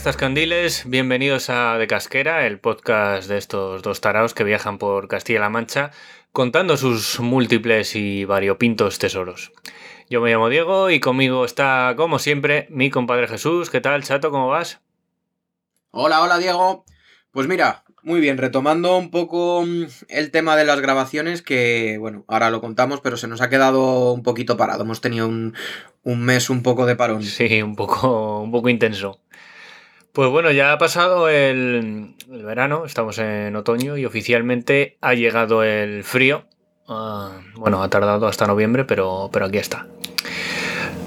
Zascandiles, bienvenidos a De Casquera, el podcast de estos dos taraos que viajan por Castilla-La Mancha contando sus múltiples y variopintos tesoros. Yo me llamo Diego y conmigo está, como siempre, mi compadre Jesús. ¿Qué tal, chato? ¿Cómo vas? Hola, hola Diego. Pues mira, muy bien, retomando un poco mm, el tema de las grabaciones, que bueno, ahora lo contamos, pero se nos ha quedado un poquito parado. Hemos tenido un, un mes un poco de parón. Sí, un poco, un poco intenso. Pues bueno, ya ha pasado el, el verano, estamos en otoño y oficialmente ha llegado el frío. Ah, bueno, ha tardado hasta noviembre, pero, pero aquí está.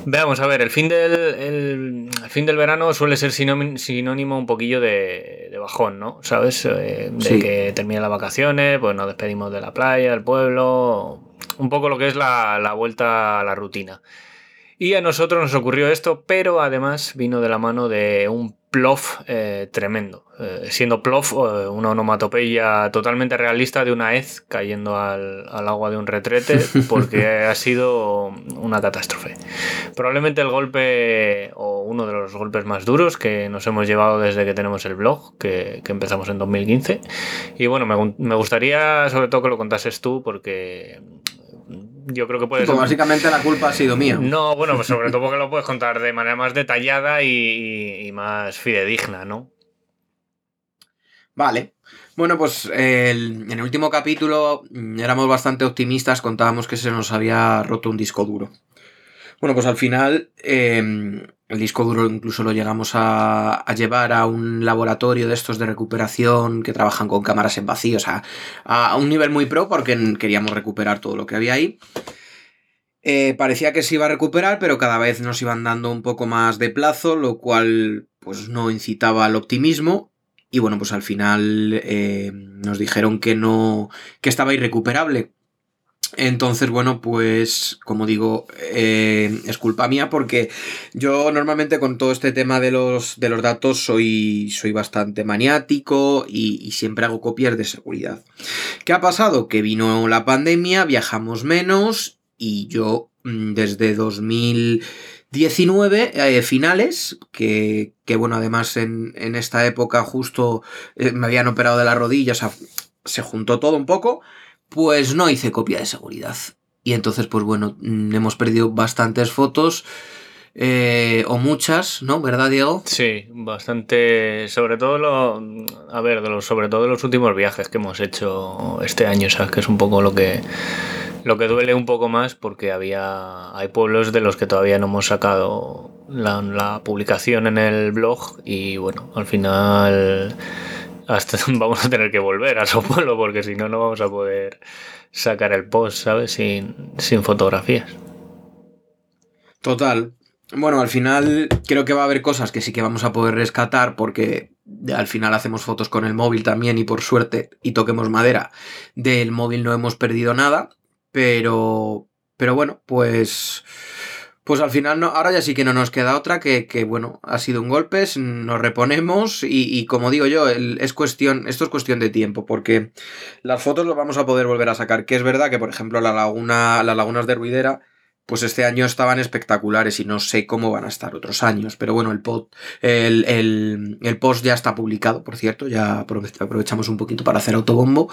Veamos, a ver, el fin del, el, el fin del verano suele ser sinónimo, sinónimo un poquillo de, de bajón, ¿no? ¿Sabes? Eh, de Sí. que terminan las vacaciones, pues nos despedimos de la playa, del pueblo, un poco lo que es la, la vuelta a la rutina. Y a nosotros nos ocurrió esto, pero además vino de la mano de un plof eh, tremendo. Eh, siendo plof eh, una onomatopeya totalmente realista de una hez cayendo al, al agua de un retrete, porque ha sido una catástrofe. Probablemente el golpe, o uno de los golpes más duros que nos hemos llevado desde que tenemos el blog, que, que empezamos en 2015. Y bueno, me gustaría sobre todo que lo contases tú, porque yo creo que puedes... Pues básicamente la culpa ha sido mía. No, bueno, pues sobre todo porque lo puedes contar de manera más detallada y, más fidedigna, ¿no? Vale. Bueno, pues el- en el último capítulo éramos bastante optimistas, contábamos que se nos había roto un disco duro. Bueno, pues al final eh, el disco duro incluso lo llegamos a, llevar a un laboratorio de estos de recuperación que trabajan con cámaras en vacío, o sea, a, un nivel muy pro porque queríamos recuperar todo lo que había ahí. Eh, parecía que se iba a recuperar, pero cada vez nos iban dando un poco más de plazo, lo cual pues no incitaba al optimismo. Y bueno, pues al final eh, nos dijeron que no, que estaba irrecuperable. Entonces, bueno, pues como digo, eh, es culpa mía porque yo normalmente con todo este tema de los, de los datos soy, soy bastante maniático y, siempre hago copias de seguridad. ¿Qué ha pasado? Que vino la pandemia, viajamos menos y yo mm, desde 2019, eh, finales, que, que bueno, además en, en esta época justo eh, me habían operado de la rodilla, se juntó todo un poco, pues no hice copia de seguridad. Y entonces, pues bueno, mm, hemos perdido bastantes fotos, eh, o muchas, ¿no? ¿Verdad, Diego? Sí, bastante. Sobre todo lo. A ver, de los, sobre todo los últimos viajes que hemos hecho este año, ¿sabes? Que es un poco lo que. Lo que duele un poco más porque había. Hay pueblos de los que todavía no hemos sacado la publicación en el blog. Y bueno, al final. Hasta vamos a tener que volver a su porque si no, no vamos a poder sacar el post, ¿sabes? Sin, sin fotografías. Total. Bueno, al final creo que va a haber cosas que sí que vamos a poder rescatar porque al final hacemos fotos con el móvil también y por suerte, y toquemos madera, del móvil no hemos perdido nada, pero, pero bueno, pues, pues al final no, ahora ya sí que no nos queda otra que, que bueno, ha sido un golpe, nos reponemos y, y como digo yo, es cuestión, esto es cuestión de tiempo porque las fotos las vamos a poder volver a sacar, que es verdad que por ejemplo la laguna, las lagunas de Ruidera, pues este año estaban espectaculares y no sé cómo van a estar otros años. Pero bueno, el, pod, el, el, el post ya está publicado, por cierto, ya aprove- aprovechamos un poquito para hacer autobombo.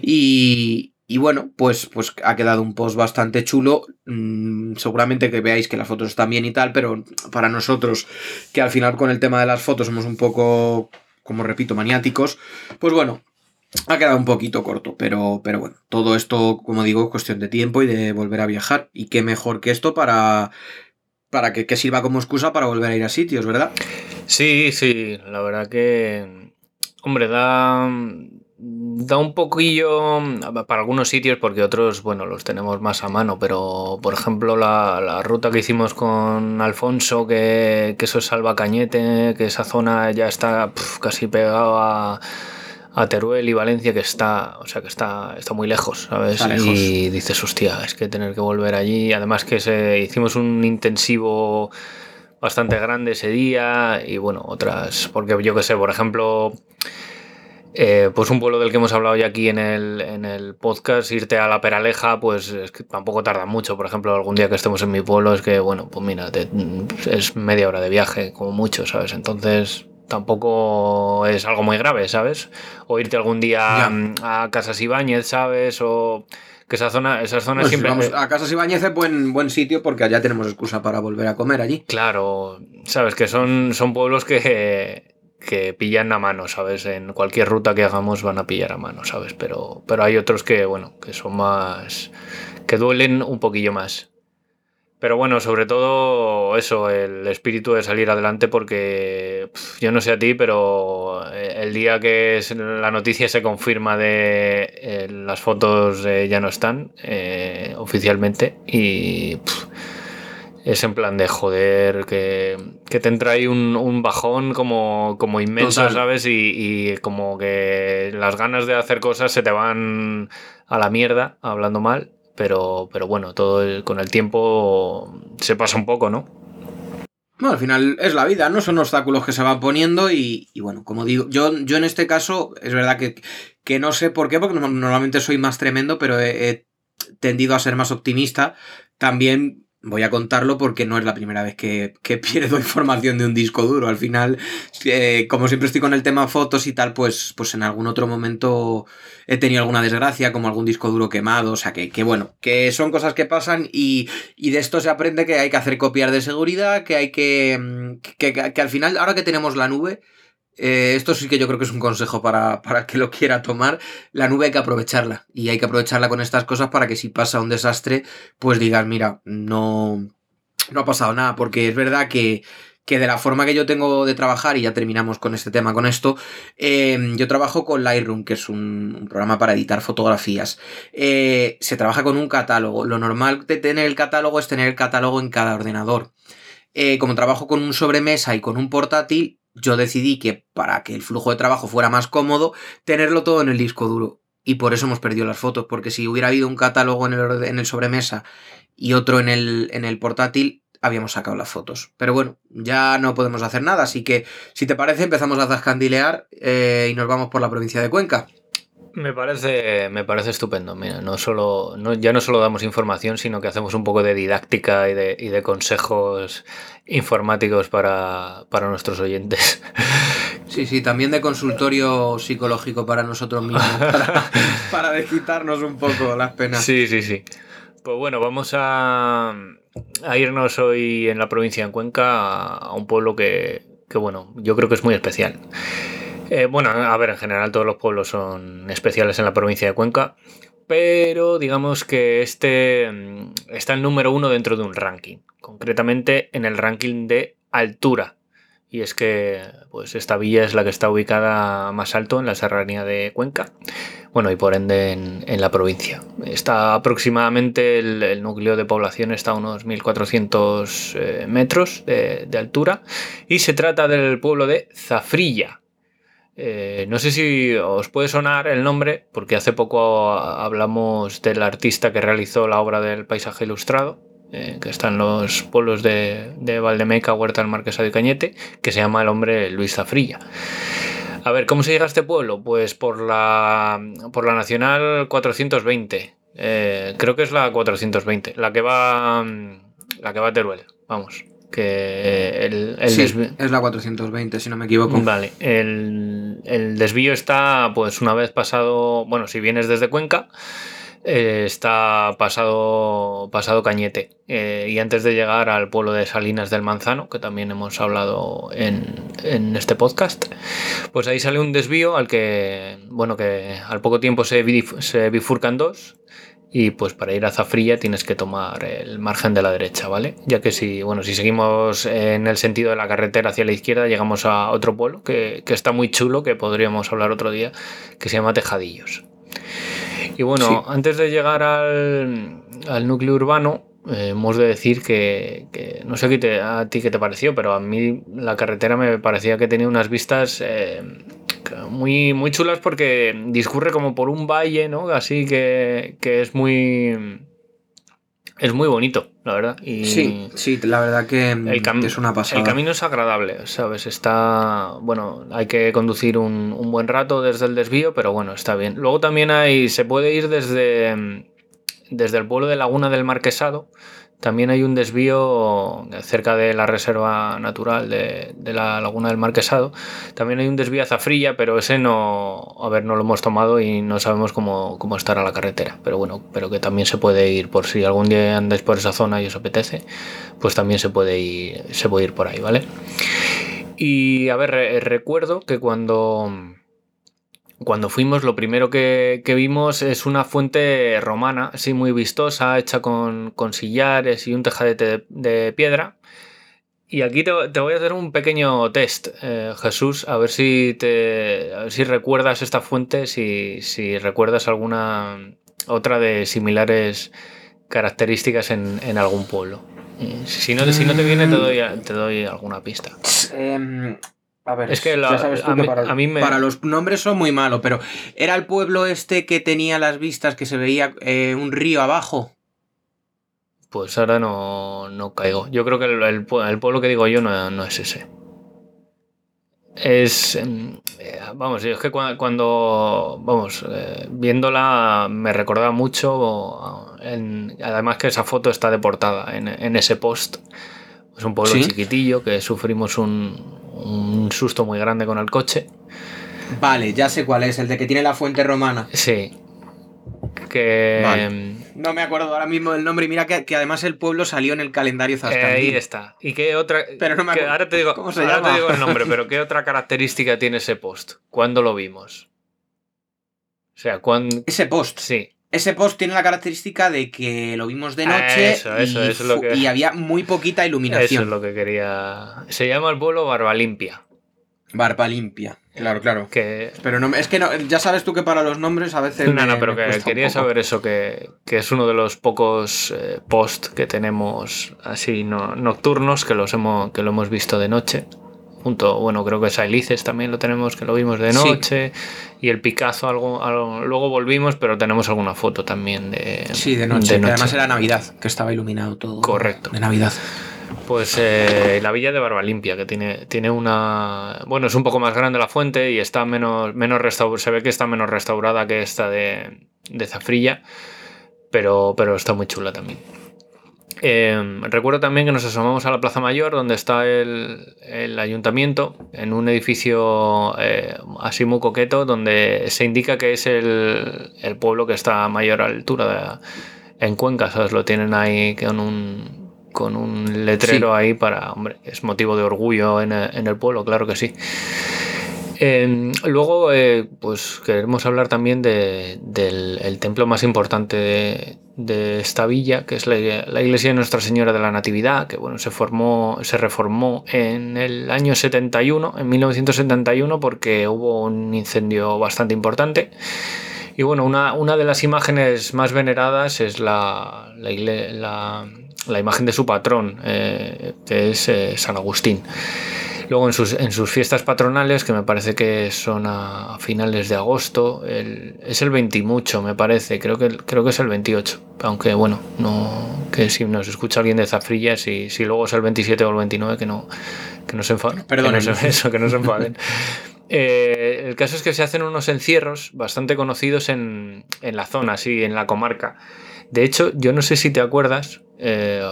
Y, y bueno, pues, pues ha quedado un post bastante chulo. Mm, seguramente que veáis que las fotos están bien y tal, pero para nosotros, que al final con el tema de las fotos somos un poco, como repito, maniáticos, pues bueno, ha quedado un poquito corto, pero, pero bueno, todo esto, como digo, es cuestión de tiempo y de volver a viajar. Y qué mejor que esto para, para que, que sirva como excusa para volver a ir a sitios, ¿verdad? Sí, sí, la verdad que Hombre, da, da un poquillo para algunos sitios porque otros, bueno, los tenemos más a mano, pero por ejemplo la, ruta que hicimos con Alfonso, que, eso es Salva Cañete, que esa zona ya está casi pegada a, a, Teruel y Valencia, que está, o sea, que está, está muy lejos, ¿sabes? Y dices, hostia, es que tener que volver allí, además que se, hicimos un intensivo bastante grande ese día y bueno, otras, porque yo que sé, por ejemplo, eh, pues un pueblo del que hemos hablado ya aquí en el, en el podcast, irte a la Peraleja, pues es que tampoco tarda mucho. Por ejemplo, algún día que estemos en mi pueblo es que, bueno, pues mira, es media hora de viaje, como mucho, ¿sabes? Entonces tampoco es algo muy grave, ¿sabes? O irte algún día a Casas Ibáñez, ¿sabes? O que esa zona, esas zonas pues siempre. Vamos, a Casas Ibáñez es buen, buen sitio porque allá tenemos excusa para volver a comer allí. Claro, sabes que son, son pueblos que, que pillan a mano, ¿sabes? En cualquier ruta que hagamos van a pillar a mano, ¿sabes? Pero, pero hay otros que, bueno, que son más. que duelen un poquillo más. Pero bueno, sobre todo eso, el espíritu de salir adelante porque yo no sé a ti, pero eh, el día que la noticia se confirma de eh, las fotos ya no están eh, oficialmente y es en plan de joder, que, te entra ahí un, bajón como, como inmenso, ¿sabes? Y, y, como que las ganas de hacer cosas se te van a la mierda, hablando mal pero, pero bueno, todo con el tiempo se pasa un poco, ¿no? Bueno, al final es la vida, ¿no? Son obstáculos que se van poniendo y, bueno, como digo, yo, yo en este caso es verdad que, que no sé por qué, porque normalmente soy más tremendo, pero he tendido a ser más optimista. También voy a contarlo porque no es la primera vez que, pierdo información de un disco duro. Al final, eh, como siempre estoy con el tema fotos y tal, pues, pues en algún otro momento he tenido alguna desgracia, como algún disco duro quemado. O sea, que, que bueno, que son cosas que pasan y, y, de esto se aprende que hay que hacer copiar de seguridad, que hay que, mm, que, que al final, ahora que tenemos la nube, eh, esto sí que yo creo que es un consejo para, para, que lo quiera tomar. La nube hay que aprovecharla. Y hay que aprovecharla con estas cosas para que si pasa un desastre, pues digas, mira, no, no ha pasado nada. Porque es verdad que, que de la forma que yo tengo de trabajar, y ya terminamos con este tema, con esto, em, yo trabajo con Lightroom, que es un, programa para editar fotografías. Eh, se trabaja con un catálogo. Lo normal de tener el catálogo es tener el catálogo en cada ordenador. Eh, como trabajo con un sobremesa y con un portátil, yo decidí que para que el flujo de trabajo fuera más cómodo, tenerlo todo en el disco duro. Y por eso hemos perdido las fotos, porque si hubiera habido un catálogo en el, en el sobremesa y otro en el, en el portátil, habíamos sacado las fotos. Pero bueno, ya no podemos hacer nada, así que si te parece empezamos a zascandilear eh, y nos vamos por la provincia de Cuenca. Me parece, me parece estupendo. Mira, no solo, no, ya no solo damos información, sino que hacemos un poco de didáctica y de, y de consejos informáticos para, para, nuestros oyentes. Sí, sí, también de consultorio psicológico para nosotros mismos, para, para quitarnos un poco las penas. Sí, sí, sí. Pues bueno, vamos a, a irnos hoy en la provincia de Cuenca a, un pueblo que, que, bueno, yo creo que es muy especial. Eh, bueno, a ver, en general todos los pueblos son especiales en la provincia de Cuenca, pero digamos que este mm, está el número uno dentro de un ranking, concretamente en el ranking de altura. Y es que pues esta villa es la que está ubicada más alto en la serranía de Cuenca, bueno, y por ende en, la provincia. Está aproximadamente el, núcleo de población está a unos 1400 eh, metros de altura y se trata del pueblo de Zafrilla, eh, no sé si os puede sonar el nombre, porque hace poco hablamos del artista que realizó la obra del paisaje ilustrado, eh, que está en los pueblos de, Valdemeca, Huerta del Marquesado y Cañete, que se llama el hombre Luis Zafrilla. A ver, ¿cómo se llega a este pueblo? Pues por la, por la Nacional 420. Eh, creo que es la 420, la que va, la que va a Teruel, vamos que el, es la 420 si no me equivoco. Vale, el, desvío está pues una vez pasado, bueno, si vienes desde Cuenca, eh, está pasado, pasado Cañete eh, y antes de llegar al pueblo de Salinas del Manzano, que también hemos hablado en, este podcast, pues ahí sale un desvío al que, bueno, que al poco tiempo se, se bifurcan dos y pues para ir a Zafrilla tienes que tomar el margen de la derecha, ¿vale? Ya que si, bueno, si seguimos en el sentido de la carretera hacia la izquierda, llegamos a otro pueblo que, está muy chulo, que podríamos hablar otro día, que se llama Tejadillos. Y bueno, antes de llegar al, núcleo urbano, eh, hemos de decir que, no sé a ti qué te pareció, pero a mí la carretera me parecía que tenía unas vistas... Eh, muy, muy chulas porque discurre como por un valle, ¿no? Así que, es muy. Es muy bonito, la verdad. Y sí, sí, la verdad que, es una pasada. El camino es agradable, ¿sabes? Está. Bueno, hay que conducir un, un, buen rato desde el desvío, pero bueno, está bien. Luego también hay. Se puede ir desde. Desde el pueblo de Laguna del Marquesado también hay un desvío cerca de la reserva natural de, la laguna del Marquesado. También hay un desvío a Zafrilla, pero ese no, a ver, no lo hemos tomado y no sabemos cómo, cómo estará la carretera. Pero bueno, pero que también se puede ir por si algún día andáis por esa zona y os apetece, pues también se puede ir, se puede ir por ahí, ¿vale? Y a ver, recuerdo que cuando cuando fuimos, lo primero que, vimos es una fuente romana, así muy vistosa, hecha con, sillares y un tejadete de, piedra. Y aquí te, voy a hacer un pequeño test, eh, Jesús, a ver si te si recuerdas esta fuente, si, si, recuerdas alguna otra de similares características en, algún pueblo. Si no, si no te viene, te doy, te doy alguna pista. Em, a ver, es que para, los nombres son muy malos, pero ¿era el pueblo este que tenía las vistas que se veía eh, un río abajo? Pues ahora no, no caigo. Yo creo que el, pueblo que digo yo no, es ese. Es. Em, eh, vamos, es que cuando. Vamos, eh, viéndola me recordaba mucho. además que esa foto está deportada en, en ese post. Es un pueblo chiquitillo que sufrimos un, un susto muy grande con el coche. Vale, ya sé cuál es, el de que tiene la fuente romana. Sí. Que. No me acuerdo ahora mismo del nombre y mira que, además el pueblo salió en el calendario Zascandil. ahí está. ¿Y qué otra.? Pero no me acuerdo. Ahora te digo, ¿Cómo se llama? te digo el nombre, pero ¿qué otra característica tiene ese post? ¿Cuándo lo vimos? O sea, cuando. Ese post. Sí. Ese post tiene la característica de que lo vimos de noche y, había muy poquita iluminación. Eso es lo que quería. Se llama el pueblo Barba Limpia. Barba Limpia, claro, claro. Pero no, es que no, ya sabes tú que para los nombres a veces. No, no, pero que quería saber eso, que, es uno de los pocos eh, posts que tenemos así nocturnos que, los hemos, que lo hemos visto de noche junto, bueno, creo que Sailices también lo tenemos, que lo vimos de noche, y el Picasso algo, luego volvimos, pero tenemos alguna foto también de... Sí, de noche, además era Navidad, que estaba iluminado todo. Correcto. De Navidad. Pues eh, la villa de Barbalimpia, que tiene, tiene una... Bueno, es un poco más grande la fuente y está menos, menos restaurada, se ve que está menos restaurada que esta de, de Zafrilla, pero, pero está muy chula también. Em, recuerdo también que nos asomamos a la Plaza Mayor, donde está el, ayuntamiento, en un edificio eh, así muy coqueto, donde se indica que es el, pueblo que está a mayor altura en Cuenca, ¿sabes? Lo tienen ahí con un, con un letrero ahí para, hombre, es motivo de orgullo en el pueblo, claro que sí. Em, luego, eh, pues queremos hablar también del templo más importante de, esta villa, que es la, iglesia de Nuestra Señora de la Natividad, que bueno, se formó, se reformó en el año 71, en 1971, porque hubo un incendio bastante importante. Y bueno, una, de las imágenes más veneradas es la, la, imagen de su patrón, eh, que es eh, San Agustín. Luego en sus, en sus fiestas patronales, que me parece que son a, finales de agosto, es el 20 mucho, me parece, creo que, creo que es el 28. Aunque bueno, no que si nos escucha alguien de Zafrilla, si, si luego es el 27 o el 29, que no, que no se enfaden. Perdón, eso, que no se enfaden. Eh, el caso es que se hacen unos encierros bastante conocidos en, en la zona, así, en la comarca. De hecho, yo no sé si te acuerdas, eh,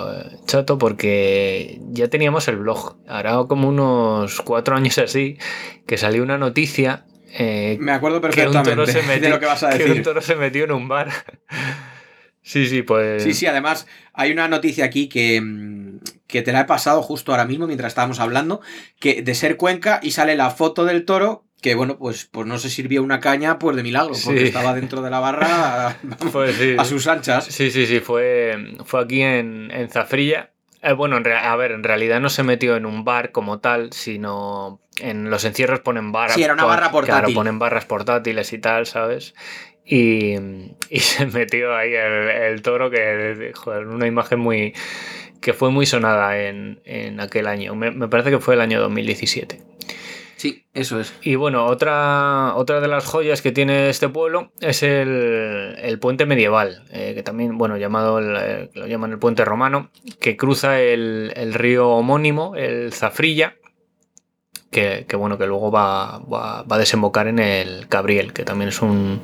chato, porque ya teníamos el blog. Hará como unos cuatro años así, que salió una noticia. Eh, Me acuerdo perfectamente se metió, de lo que vas a decir. Que un toro se metió en un bar. sí, sí, pues. Sí, sí, además hay una noticia aquí que, mm, que te la he pasado justo ahora mismo mientras estábamos hablando, que de ser Cuenca y sale la foto del toro que bueno, pues, pues no se sirvió una caña pues de milagro, porque Sí. estaba dentro de la barra Pues sí. a sus anchas. Sí, sí, sí, fue, fue aquí en, en Zafrilla. Eh, bueno, en rea- a ver, en realidad no se metió en un bar como tal, sino en los encierros ponen barras. Sí, era una barra portátil. Claro, ponen barras portátiles y tal, ¿sabes? Y, y se metió ahí el, el toro que, joder, una imagen muy que fue muy sonada en, en aquel año. Me, me parece que fue el año 2017. Sí, eso es. Y bueno, otra, otra de las joyas que tiene este pueblo es el, el puente medieval, eh, que también, bueno, llamado el, eh, lo llaman el puente romano, que cruza el, el río homónimo, el Zafrilla, que, que, bueno, que luego va, va- va a desembocar en el Cabriel, que también es un,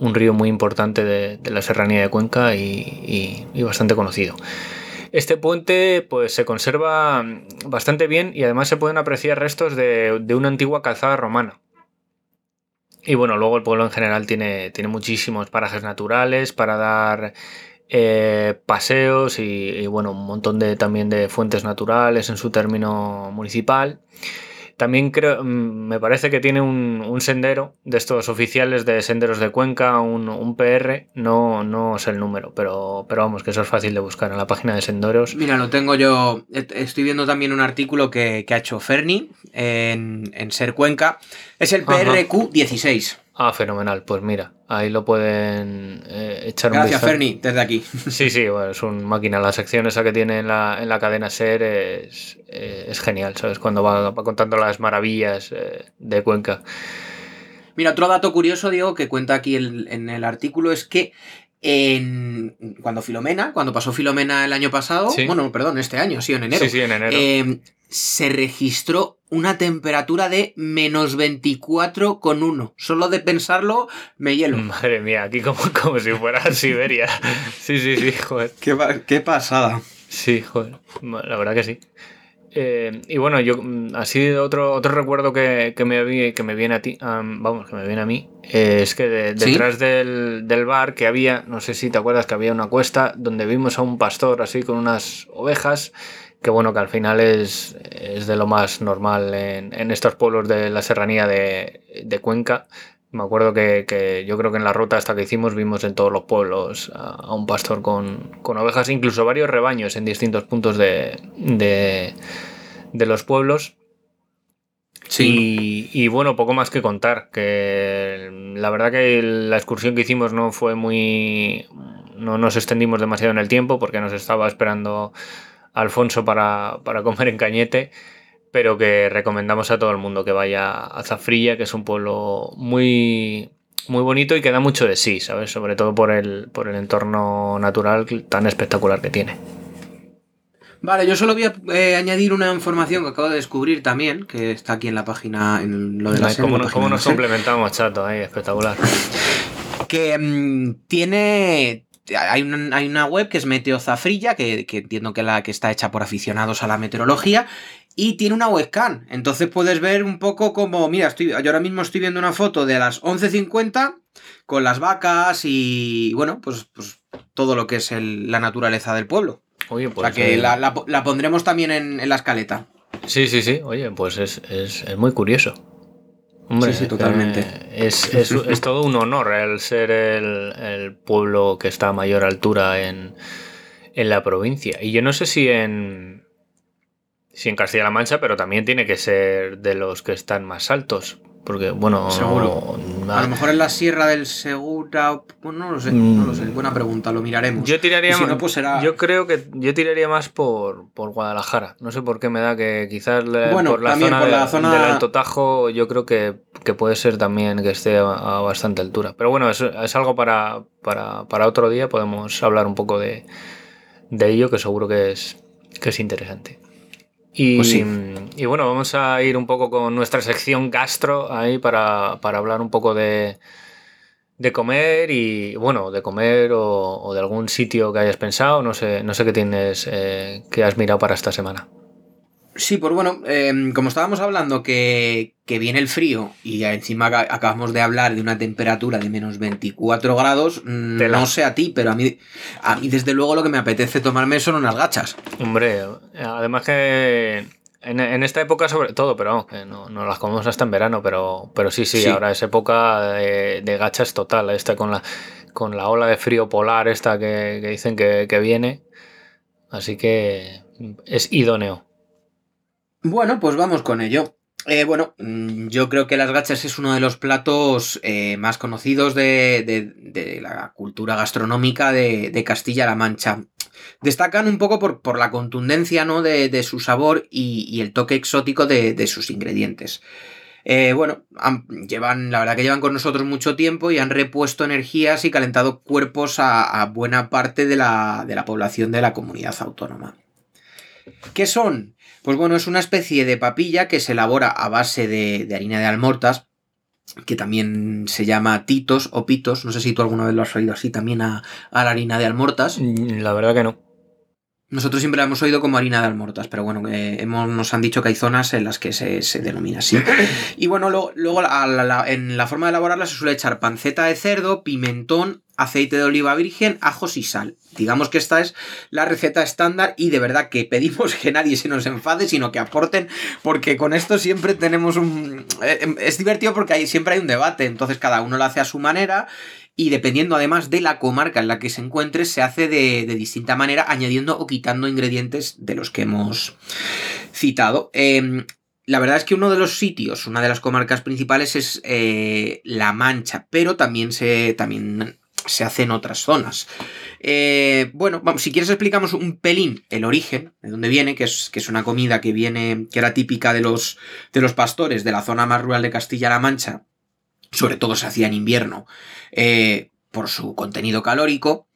un río muy importante de, la serranía de Cuenca y- y bastante conocido. Este puente pues se conserva bastante bien y además se pueden apreciar restos de, de una antigua calzada romana. Y bueno, luego el pueblo en general tiene, tiene muchísimos parajes naturales para dar eh, paseos y, y, bueno, un montón de, también de fuentes naturales en su término municipal. También creo, mm, me parece que tiene un, un sendero de estos oficiales de senderos de Cuenca, un, un PR, no, no sé el número, pero, pero vamos, que eso es fácil de buscar en la página de senderos. Mira, lo tengo yo. Estoy viendo también un artículo que, que ha hecho Ferni en, en Ser Cuenca. Es el Ajá. PRQ 16. Ah, fenomenal, pues mira, ahí lo pueden eh, echar un Gracias. Ferni, desde aquí. Sí, sí, bueno, es un máquina. La sección esa que tiene en la, en la cadena SER es, eh, es genial, ¿sabes? Cuando va, va contando las maravillas eh, de Cuenca. Mira, otro dato curioso, Diego, que cuenta aquí el- en el artículo es que en, cuando Filomena, cuando pasó Filomena el año pasado, Sí. bueno, perdón, este año, sí, en enero, Sí, sí, en enero. eh, se registró una temperatura de menos 24,1. Solo de pensarlo me hielo. Madre mía, aquí como, como si fuera Siberia. Sí, sí, sí, joder. Qué, qué pasada. Sí, joder, la verdad que sí. Eh, y bueno, yo mm, así otro, otro recuerdo que, que me, que me viene a ti, am, vamos, que me viene a mí, eh, es que de- ¿Sí? detrás del, del bar que había, no sé si te acuerdas que había una cuesta donde vimos a un pastor así con unas ovejas, que bueno, que al final es, es de lo más normal en, en estos pueblos de la serranía de, de Cuenca. Me acuerdo que, que yo creo que en la ruta hasta que hicimos vimos en todos los pueblos a, a un pastor con, con ovejas, incluso varios rebaños en distintos puntos de, de, de los pueblos. Y, y bueno, poco más que contar. Que la verdad que la excursión que hicimos no fue muy. No nos extendimos demasiado en el tiempo porque nos estaba esperando Alfonso para, para comer en Cañete. Pero que recomendamos a todo el mundo que vaya a Zafrilla, que es un pueblo muy, muy bonito y que da mucho de sí, ¿sabes? Sobre todo por el, por el entorno natural tan espectacular que tiene. Vale, yo solo voy a eh, añadir una información que acabo de descubrir también, que está aquí en la página, en lo de la Ay, ¿Cómo, la nos- cómo nos complementamos, chato? Ahí, espectacular. que mm, tiene hay una, hay una web que es Meteo Zafrilla, que, que entiendo que, la, que está hecha por aficionados a la meteorología, y tiene una webcam. Entonces puedes ver un poco como, mira, estoy, yo ahora mismo estoy viendo una foto de las 11.50 con las vacas y, bueno, pues, pues todo lo que es el- la naturaleza del pueblo. Oye, o pues. sea que eh, la, la- la pondremos también en, en la escaleta. Sí, sí, sí. Oye, pues es, es- es muy curioso. Hombre, Sí, sí, totalmente. eh, es, es- es todo un honor el ser el, el pueblo que está a mayor altura en, en la provincia. Y yo no sé si en. Si en Castilla-La Mancha, pero también tiene que ser de los que están más altos. Porque, bueno. Seguro. A lo mejor en la Sierra del Segura, bueno, no lo sé, no lo sé, buena pregunta, lo miraremos. Yo tiraría si más- no, pues será- Yo creo que yo tiraría más por, por Guadalajara. No sé por qué me da que quizás Bueno, por la también zona, por de- la zona- del Alto Tajo, yo creo que, que puede ser también que esté a, a bastante altura. Pero bueno, es, es algo para, para, para otro día. Podemos hablar un poco de, de ello, que seguro que es, que es interesante. Y, Pues sí. y bueno, vamos a ir un poco con nuestra sección gastro ahí para, para hablar un poco de, de comer y, bueno, de comer o, o de algún sitio que hayas pensado. No sé, no sé qué tienes, eh, que has mirado para esta semana. Sí, pues bueno, eh, como estábamos hablando que, que viene el frío y encima aca- acabamos de hablar de una temperatura de menos 24 grados, mm, Tela. no sé a ti, pero a mí, a mí desde luego lo que me apetece tomarme son unas gachas. Hombre, además que En, esta época sobre todo, pero no, no, las comemos hasta en verano, pero, pero sí, sí, ahora es época de, gachas total, esta con la, con la ola de frío polar esta que, dicen que, viene. Así que es idóneo. Bueno, pues vamos con ello. Eh, bueno, mm, yo creo que las gachas es uno de los platos eh, más conocidos de, la cultura gastronómica de, Castilla-La Mancha. Destacan un poco por, la contundencia ¿no? de, su sabor y, el toque exótico de, sus ingredientes. Eh, bueno, llevan, la verdad que llevan con nosotros mucho tiempo y han repuesto energías y calentado cuerpos a, buena parte de la, de la población de la comunidad autónoma. ¿Qué son? Pues bueno, es una especie de papilla que se elabora a base de, harina de almortas, que también se llama titos o pitos. No sé si tú alguna vez lo has oído así también a, a la harina de almortas. Mm, la verdad que no. Nosotros siempre la hemos oído como harina de almortas, pero bueno, eh, hemos, nos han dicho que hay zonas en las que se, denomina así. Y bueno, luego, en la forma de elaborarla se suele echar panceta de cerdo, pimentón, aceite de oliva virgen, ajos y sal. Digamos que esta es la receta estándar y de verdad que pedimos que nadie se nos enfade, sino que aporten, porque con esto siempre tenemos un... Eh, es divertido porque ahí siempre hay un debate, entonces cada uno lo hace a su manera y dependiendo además de la comarca en la que se encuentre, se hace de, distinta manera, añadiendo o quitando ingredientes de los que hemos citado. Em, la verdad es que uno de los sitios, una de las comarcas principales es eh, La Mancha, pero también se, también se hace en otras zonas. Eh, bueno, vamos, si quieres explicamos un pelín el origen, de dónde viene, que es, que es una comida que viene, que era típica de los, de los pastores de la zona más rural de Castilla-La Mancha, sobre todo se hacía en invierno, eh, por su contenido calórico.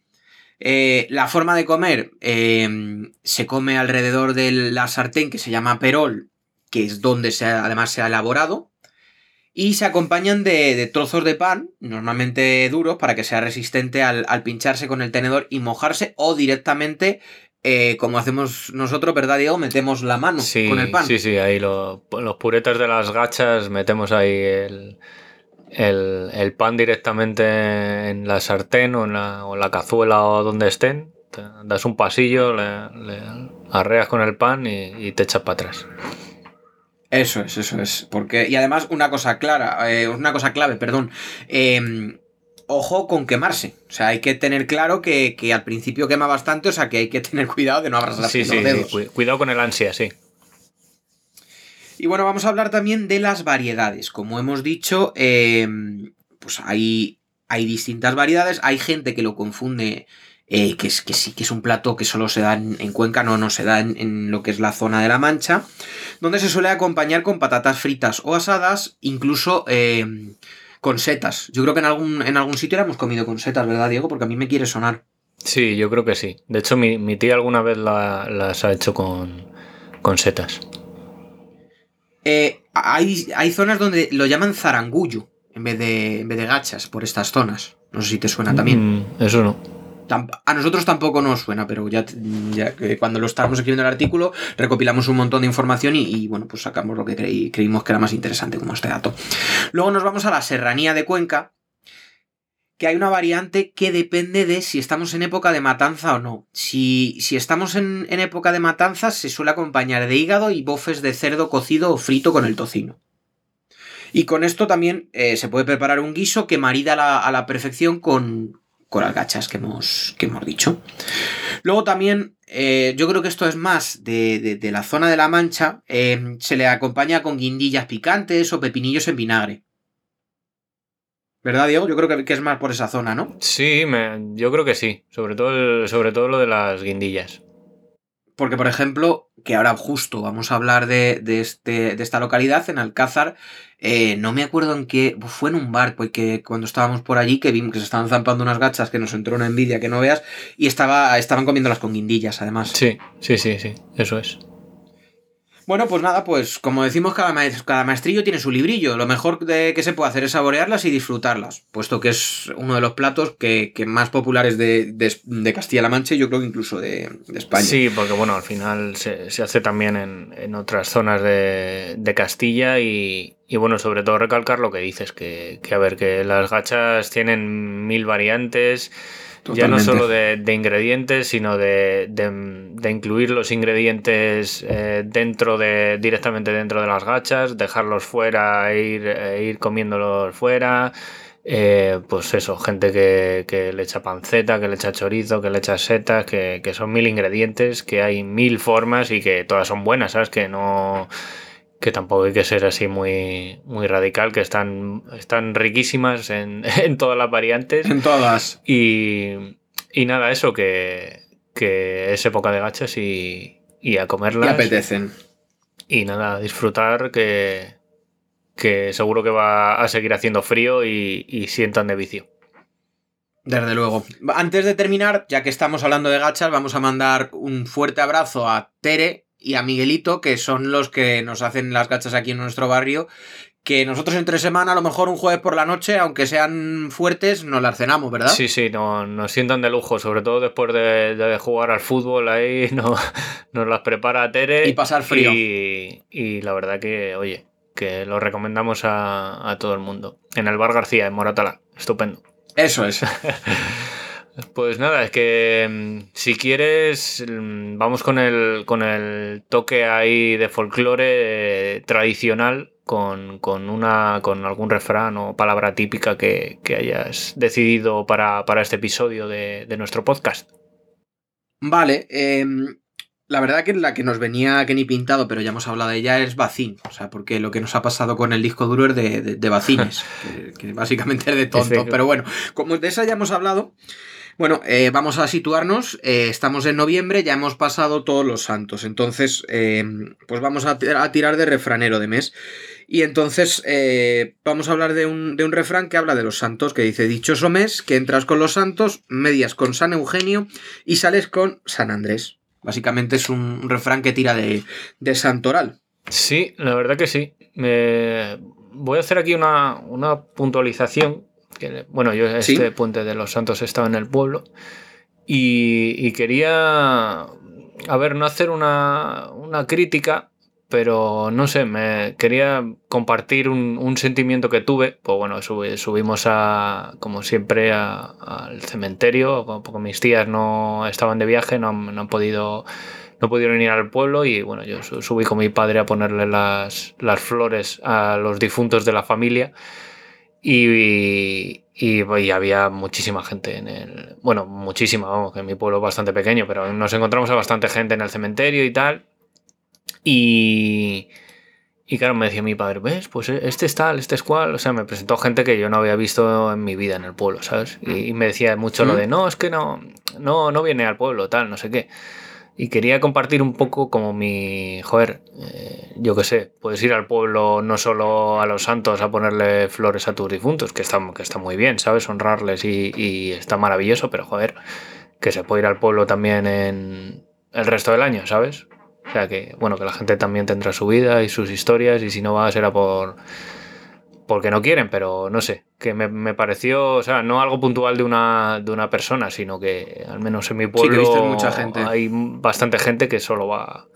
Eh, la forma de comer eh, se come alrededor de la sartén que se llama perol, que es donde se además se ha elaborado, y se acompañan de, trozos de pan, normalmente duros, para que sea resistente al, pincharse con el tenedor y mojarse, o directamente como hacemos nosotros, ¿verdad, Diego? Metemos la mano con el pan. Sí, sí, ahí los puretas de las gachas metemos ahí el, el, pan directamente en la sartén o en la, cazuela o donde estén. das un pasillo, le, arreas con el pan y, te echas para atrás. Eso es, eso es. Porque, y además, una cosa clara, eh, una cosa clave, perdón. Em, ojo con quemarse. O sea, hay que tener claro que, al principio quema bastante, o sea que hay que tener cuidado de no abrazar sí, sí, Sí, cuidado con el ansia, sí. Y bueno, vamos a hablar también de las variedades. Como hemos dicho, em, pues hay, hay distintas variedades. Hay gente que lo confunde, eh, que, es, que sí que es un plato que solo se da en, Cuenca, no, no se da en, lo que es la zona de la Mancha, donde se suele acompañar con patatas fritas o asadas, incluso em, con setas. Yo creo que en algún, en algún sitio hemos comido con setas, ¿verdad, Diego? Porque a mí me quiere sonar. Sí, yo creo que sí. De hecho, mi, tía alguna vez las ha hecho con, con setas. Eh, hay, hay, zonas donde lo llaman zarangullo en vez, de, en vez de gachas por estas zonas. No sé si te suena también. Mm, eso no. A nosotros tampoco nos suena, pero ya, cuando lo estábamos escribiendo el artículo, recopilamos un montón de información y, bueno, pues sacamos lo que creímos que era más interesante como este dato. Luego nos vamos a la serranía de Cuenca, que hay una variante que depende de si estamos en época de matanza o no. Si, si estamos en, época de matanza, se suele acompañar de hígado y bofes de cerdo cocido o frito con el tocino. Y con esto también eh, se puede preparar un guiso que marida a la perfección con, con las gachas que hemos, que hemos dicho. Luego también, eh, yo creo que esto es más de, la zona de la Mancha, eh, se le acompaña con guindillas picantes o pepinillos en vinagre. ¿Verdad, Diego? Yo creo que, es más por esa zona, ¿no? Sí, yo creo que sí. Sobre todo, sobre todo lo de las guindillas. Porque, por ejemplo, que ahora justo vamos a hablar de, este, de esta localidad, en Alcázar, eh, no me acuerdo en qué, fue en un bar, porque cuando estábamos por allí, que vimos que se estaban zampando unas gachas, que nos entró una envidia que no veas, y estaba, estaban comiéndolas con guindillas, además. Sí, sí, sí, sí, eso es. Bueno, pues nada, pues como decimos, cada, cada maestrillo tiene su librillo. Lo mejor de que se puede hacer es saborearlas y disfrutarlas, puesto que es uno de los platos que, más populares de, de, Castilla-La Mancha y yo creo que incluso de, España. Sí, porque bueno, al final se, hace también en, otras zonas de, Castilla y, bueno, sobre todo recalcar lo que dices, que, que a ver, que las gachas tienen mil variantes Ya no solo de, ingredientes, sino de, incluir los ingredientes eh, dentro de. directamente dentro de las gachas, dejarlos fuera e ir, e ir comiéndolos fuera. Eh, pues eso, gente que, le echa panceta, que le echa chorizo, que le echa setas, que, que son mil ingredientes, que hay mil formas y que todas son buenas, ¿sabes? Que no que tampoco hay que ser así muy, muy radical, que están, están riquísimas en, todas las variantes. En todas. Y, nada, eso, que, es época de gachas y, y a comerlas. Y apetecen. Y nada, disfrutar que, que seguro que va a seguir haciendo frío y, y sientan de vicio. Desde luego. Antes de terminar, ya que estamos hablando de gachas, vamos a mandar un fuerte abrazo a Tere, y a Miguelito, que son los que nos hacen las gachas aquí en nuestro barrio, que nosotros entre semana, a lo mejor un jueves por la noche, aunque sean fuertes, nos las cenamos, ¿verdad? Sí, sí, no, nos sientan de lujo, sobre todo después de, jugar al fútbol, ahí no, nos las prepara Tere. Y pasar frío. Y, la verdad que, oye, que lo recomendamos a, a todo el mundo. En el Bar García, en Moratala, estupendo. Eso es. Pues nada, es que mm, si quieres, mm, vamos con el, con el toque ahí de folclore eh, tradicional, con, una, con algún refrán o palabra típica que, hayas decidido para, este episodio de, nuestro podcast. Vale, em, la verdad que la que nos venía que ni pintado, pero ya hemos hablado de ella, es Bacín. O sea, porque lo que nos ha pasado con el disco duro es de, de, Bacines, que, básicamente es de tonto. Pero bueno, como de esa ya hemos hablado. Bueno, eh, vamos a situarnos. Eh, estamos en noviembre, ya hemos pasado todos los santos. Entonces, eh, pues vamos a, tirar de refranero de mes. Y entonces vamos a hablar de un, de un, refrán que habla de los santos, que dice, dichoso mes, que entras con los santos, medias con San Eugenio y sales con San Andrés. Básicamente es un refrán que tira de, de santoral. Sí, la verdad que sí. Voy a hacer aquí una, una puntualización bueno, yo este puente de los santos estaba en el pueblo y, quería, a ver, no hacer una, crítica, pero no sé, me quería compartir un, sentimiento que tuve. Pues bueno, subimos a, como siempre, al cementerio, porque mis tías no estaban de viaje, no, han podido no pudieron ir al pueblo y bueno, yo subí con mi padre a ponerle las, las flores a los difuntos de la familia y, y, había muchísima gente en el. Bueno, muchísima, vamos, que en mi pueblo es bastante pequeño, pero nos encontramos a bastante gente en el cementerio y tal. Y. Y claro, me decía mi padre, ¿ves? Pues este es tal, este es cual. O sea, me presentó gente que yo no había visto en mi vida en el pueblo, ¿sabes? Y, me decía mucho lo de, no, es que no, no, no viene al pueblo, tal, no sé qué. Y quería compartir un poco como mi, joder, eh, yo qué sé, puedes ir al pueblo no solo a los santos a ponerle flores a tus difuntos, que está, que está muy bien, ¿sabes? Honrarles y, está maravilloso, pero joder, que se puede ir al pueblo también en el resto del año, ¿sabes? O sea que, bueno, que la gente también tendrá su vida y sus historias y si no va será por porque no quieren, pero no sé, que me, pareció, o sea, no algo puntual de una, de una persona, sino que al menos en mi pueblo mucha gente. hay bastante gente que solo va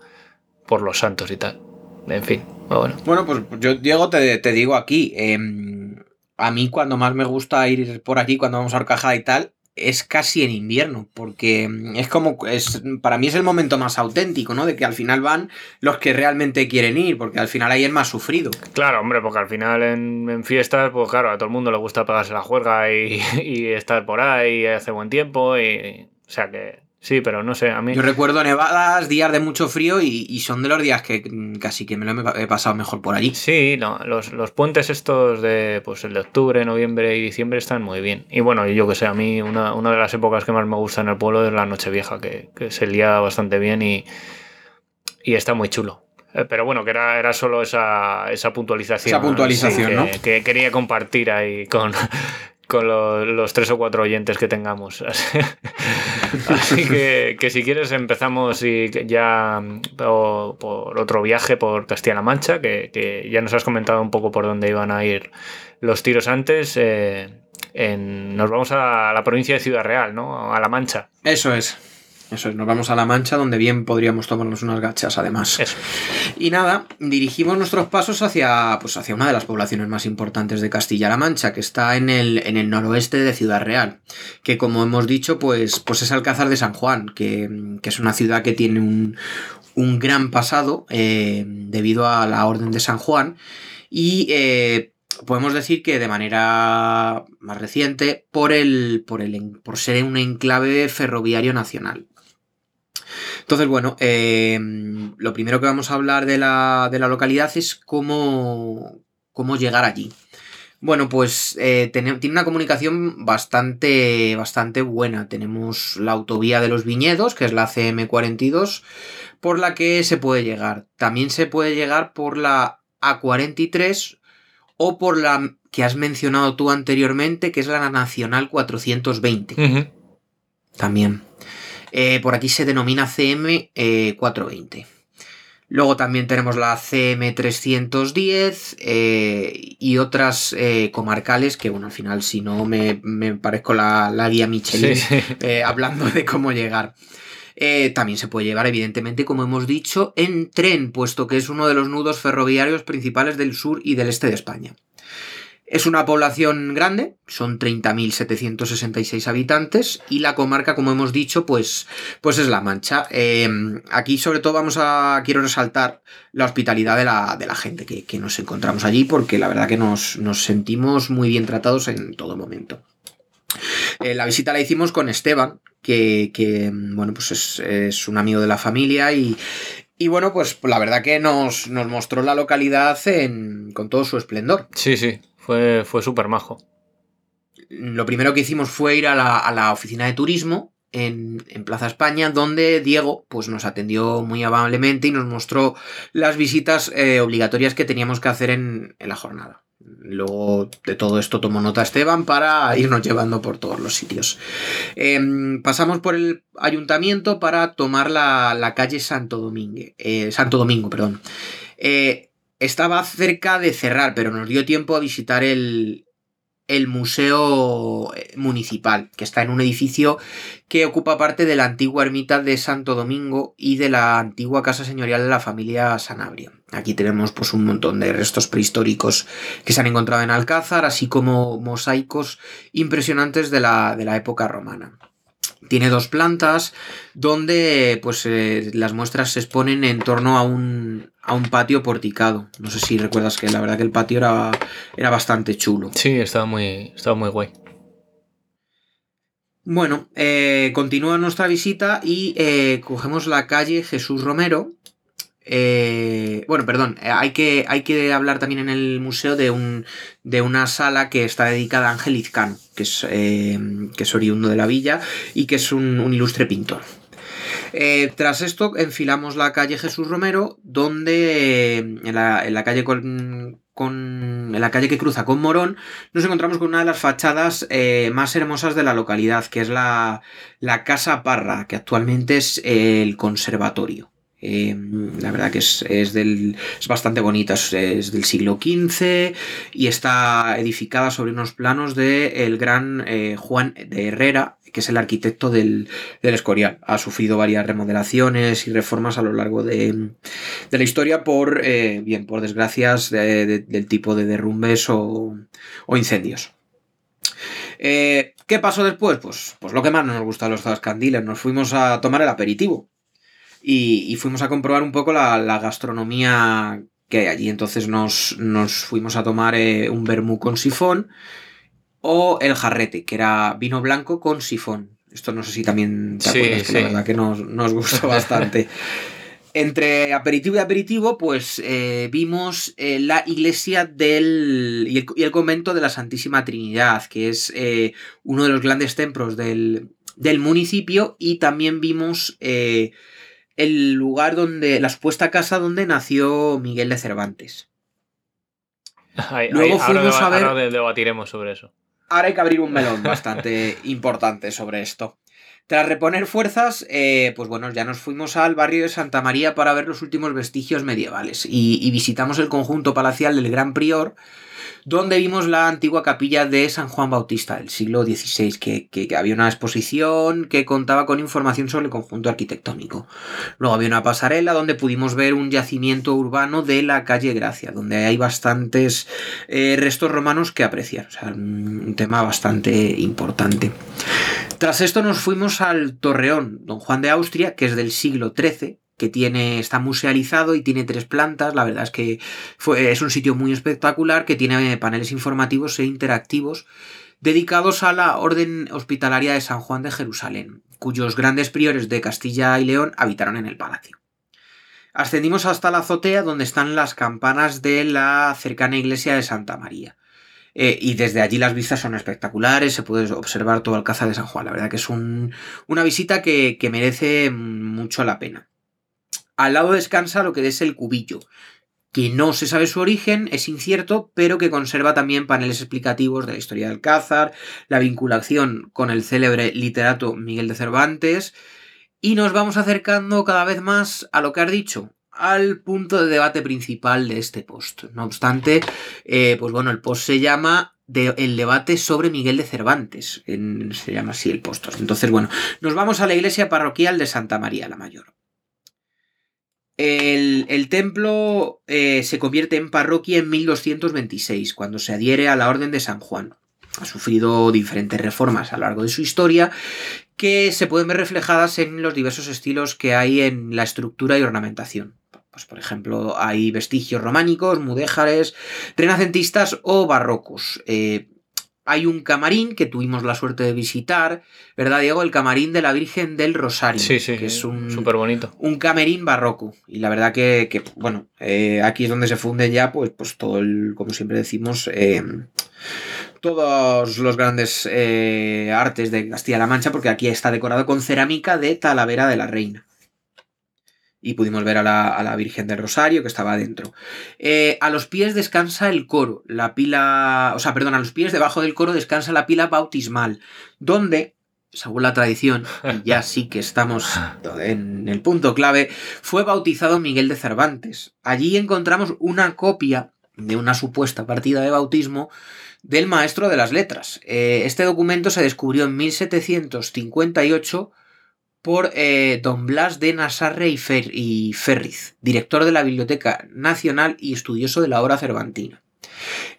por los santos y tal. En fin, bueno. Bueno, pues yo, Diego, te, digo aquí, em, a mí cuando más me gusta ir por aquí, cuando vamos a Arcajada y tal, es casi en invierno, porque es como, es, para mí es el momento más auténtico, ¿no? De que al final van los que realmente quieren ir, porque al final ahí es más sufrido. Claro, hombre, porque al final en, fiestas, pues claro, a todo el mundo le gusta pegarse la juerga y, y estar por ahí, hace buen tiempo, y, o sea que Sí, pero no sé, a mí... Yo recuerdo nevadas, días de mucho frío y, son de los días que casi que me lo he pasado mejor por allí. Sí, no, los, los, puentes estos de pues el de octubre, noviembre y diciembre están muy bien. Y bueno, yo que sé, a mí una, una de las épocas que más me gusta en el pueblo es la Nochevieja, que, que se lía bastante bien y, y está muy chulo. Eh, pero bueno, que era, era solo esa, esa puntualización. Esa puntualización, ¿no? Que quería compartir ahí con, con los, tres o cuatro oyentes que tengamos. Así que, si quieres empezamos y ya por, otro viaje por Castilla-La Mancha, que, ya nos has comentado un poco por dónde iban a ir los tiros antes. Eh, nos vamos a la provincia de Ciudad Real, ¿no? A La Mancha. Eso es. Eso es, nos vamos a La Mancha, donde bien podríamos tomarnos unas gachas, además. Eso. Y nada, dirigimos nuestros pasos hacia, pues, hacia una de las poblaciones más importantes de Castilla-La Mancha, que está en el, en el noroeste de Ciudad Real, que como hemos dicho, pues, pues es Alcázar de San Juan, que, que es una ciudad que tiene un, un gran pasado eh, debido a la Orden de San Juan y eh, podemos decir que de manera más reciente por, el, por, el, por ser un enclave ferroviario nacional. Entonces, bueno, eh, lo primero que vamos a hablar de la, de la localidad es cómo, cómo llegar allí. Bueno, pues eh, tiene, tiene, una comunicación bastante, bastante buena. Tenemos la autovía de los viñedos, que es la CM42, por la que se puede llegar. También se puede llegar por la A43 o por la que has mencionado tú anteriormente, que es la Nacional 420. Uh -huh. También. Eh, por aquí se denomina CM420. Eh, Luego también tenemos la CM310 eh, y otras eh, comarcales que, bueno, al final, si no, me, me parezco la, la, guía Michelin sí, sí. Eh, hablando de cómo llegar. También se puede llegar, evidentemente, como hemos dicho, en tren, puesto que es uno de los nudos ferroviarios principales del sur y del este de España. Es una población grande, son 30.766 habitantes y la comarca, como hemos dicho, pues, pues es La Mancha. Eh, aquí sobre todo vamos a, quiero resaltar la hospitalidad de la, de la gente que, que, nos encontramos allí porque la verdad que nos, nos sentimos muy bien tratados en todo momento. Eh, la visita la hicimos con Esteban, que, que bueno, pues es, es, un amigo de la familia y, y bueno, pues la verdad que nos, nos mostró la localidad en, con todo su esplendor. Sí, sí, fue, fue súper majo. Lo primero que hicimos fue ir a la, a la oficina de turismo en, en, Plaza España, donde Diego pues, nos atendió muy amablemente y nos mostró las visitas eh, obligatorias que teníamos que hacer en, en, la jornada. Luego de todo esto tomó nota Esteban para irnos llevando por todos los sitios. Eh, pasamos por el ayuntamiento para tomar la, la calle Santo Domingo. Eh, Santo Domingo, perdón. Eh, estaba cerca de cerrar, pero nos dio tiempo a visitar el, el Museo Municipal, que está en un edificio que ocupa parte de la antigua ermita de Santo Domingo y de la antigua casa señorial de la familia Sanabria. Aquí tenemos pues un montón de restos prehistóricos que se han encontrado en Alcázar, así como mosaicos impresionantes de la, de la época romana. Tiene dos plantas donde pues, eh, las muestras se exponen en torno a un, a un patio porticado. No sé si recuerdas que la verdad que el patio era, era bastante chulo. Sí, estaba muy, estaba muy guay. Bueno, eh, continúa nuestra visita y eh, cogemos la calle Jesús Romero. Eh, bueno, perdón, hay que, hay que hablar también en el museo de, un, de una sala que está dedicada a Ángel Izcano, que es, eh, que es oriundo de la villa y que es un, un ilustre pintor. Eh, tras esto, enfilamos la calle Jesús Romero, donde en la, en la calle con, la calle que cruza con Morón, nos encontramos con una de las fachadas eh, más hermosas de la localidad, que es la, la Casa Parra, que actualmente es el conservatorio. Eh, la verdad que es, es, del, es bastante bonita, es, del siglo XV y está edificada sobre unos planos del de gran eh, Juan de Herrera, que es el arquitecto del, del, Escorial. Ha sufrido varias remodelaciones y reformas a lo largo de, de la historia por, eh, bien, por desgracias de, de, del tipo de derrumbes o, o incendios. Eh, ¿Qué pasó después? Pues, pues lo que más nos gusta a los Zascandiles. Nos fuimos a tomar el aperitivo y, y fuimos a comprobar un poco la, la, gastronomía que hay allí. Entonces nos, nos fuimos a tomar eh, un vermú con sifón o el jarrete, que era vino blanco con sifón. Esto no sé si también te acuerdas, sí, que sí. la verdad que nos, nos gustó bastante. Entre aperitivo y aperitivo, pues eh, vimos eh, la iglesia del y el, y el, convento de la Santísima Trinidad, que es eh, uno de los grandes templos del, del municipio, y también vimos el lugar donde, la supuesta casa donde nació Miguel de Cervantes. Ay, Luego ay, fuimos ahora, a ver. Ahora debatiremos sobre eso. Ahora hay que abrir un melón bastante importante sobre esto. Tras reponer fuerzas, eh, pues bueno, ya nos fuimos al barrio de Santa María para ver los últimos vestigios medievales y, visitamos el conjunto palacial del Gran Prior, donde vimos la antigua capilla de San Juan Bautista del siglo XVI, que, que, había una exposición que contaba con información sobre el conjunto arquitectónico. Luego había una pasarela donde pudimos ver un yacimiento urbano de la calle Gracia, donde hay bastantes eh, restos romanos que apreciar. O sea, un tema bastante importante. Tras esto nos fuimos al Torreón, Don Juan de Austria, que es del siglo XIII, que tiene, está musealizado y tiene tres plantas. La verdad es que es un sitio muy espectacular que tiene paneles informativos e interactivos dedicados a la Orden Hospitalaria de San Juan de Jerusalén, cuyos grandes priores de Castilla y León habitaron en el palacio. Ascendimos hasta la azotea donde están las campanas de la cercana iglesia de Santa María. Eh, y desde allí las vistas son espectaculares, se puede observar todo el Alcázar de San Juan. La verdad que es una visita que merece mucho la pena. Al lado descansa lo que es el cubillo, que no se sabe su origen, es incierto, pero que conserva también paneles explicativos de la historia del Alcázar, la vinculación con el célebre literato Miguel de Cervantes, y nos vamos acercando cada vez más a lo que has dicho, al punto de debate principal de este post. No obstante, eh, pues bueno, el post se llama el debate sobre Miguel de Cervantes, se llama así el post. Entonces, bueno, nos vamos a la iglesia parroquial de Santa María la Mayor. El, templo eh, se convierte en parroquia en 1226, cuando se adhiere a la Orden de San Juan. Ha sufrido diferentes reformas a lo largo de su historia que se pueden ver reflejadas en los diversos estilos que hay en la estructura y ornamentación. Pues, por ejemplo, hay vestigios románicos, mudéjares, renacentistas o barrocos. Eh, hay un camarín que tuvimos la suerte de visitar, ¿verdad, Diego? El camarín de la Virgen del Rosario. Sí, sí, que es un súper bonito. Un camerín barroco. Y la verdad que, bueno, eh, aquí es donde se funde ya, pues, pues todo el, como siempre decimos, eh, todos los grandes eh, artes de Castilla-La Mancha, porque aquí está decorado con cerámica de Talavera de la Reina y pudimos ver a la, Virgen del Rosario que estaba adentro. Eh, a los pies descansa el coro, la pila, o sea, perdón, a los pies debajo del coro descansa la pila bautismal, donde, según la tradición, y ya sí que estamos en el punto clave, fue bautizado Miguel de Cervantes. Allí encontramos una copia de una supuesta partida de bautismo del maestro de las letras. Eh, este documento se descubrió en 1758 por eh, don Blas de Nasarre y, Ferriz, director de la Biblioteca Nacional y estudioso de la obra cervantina.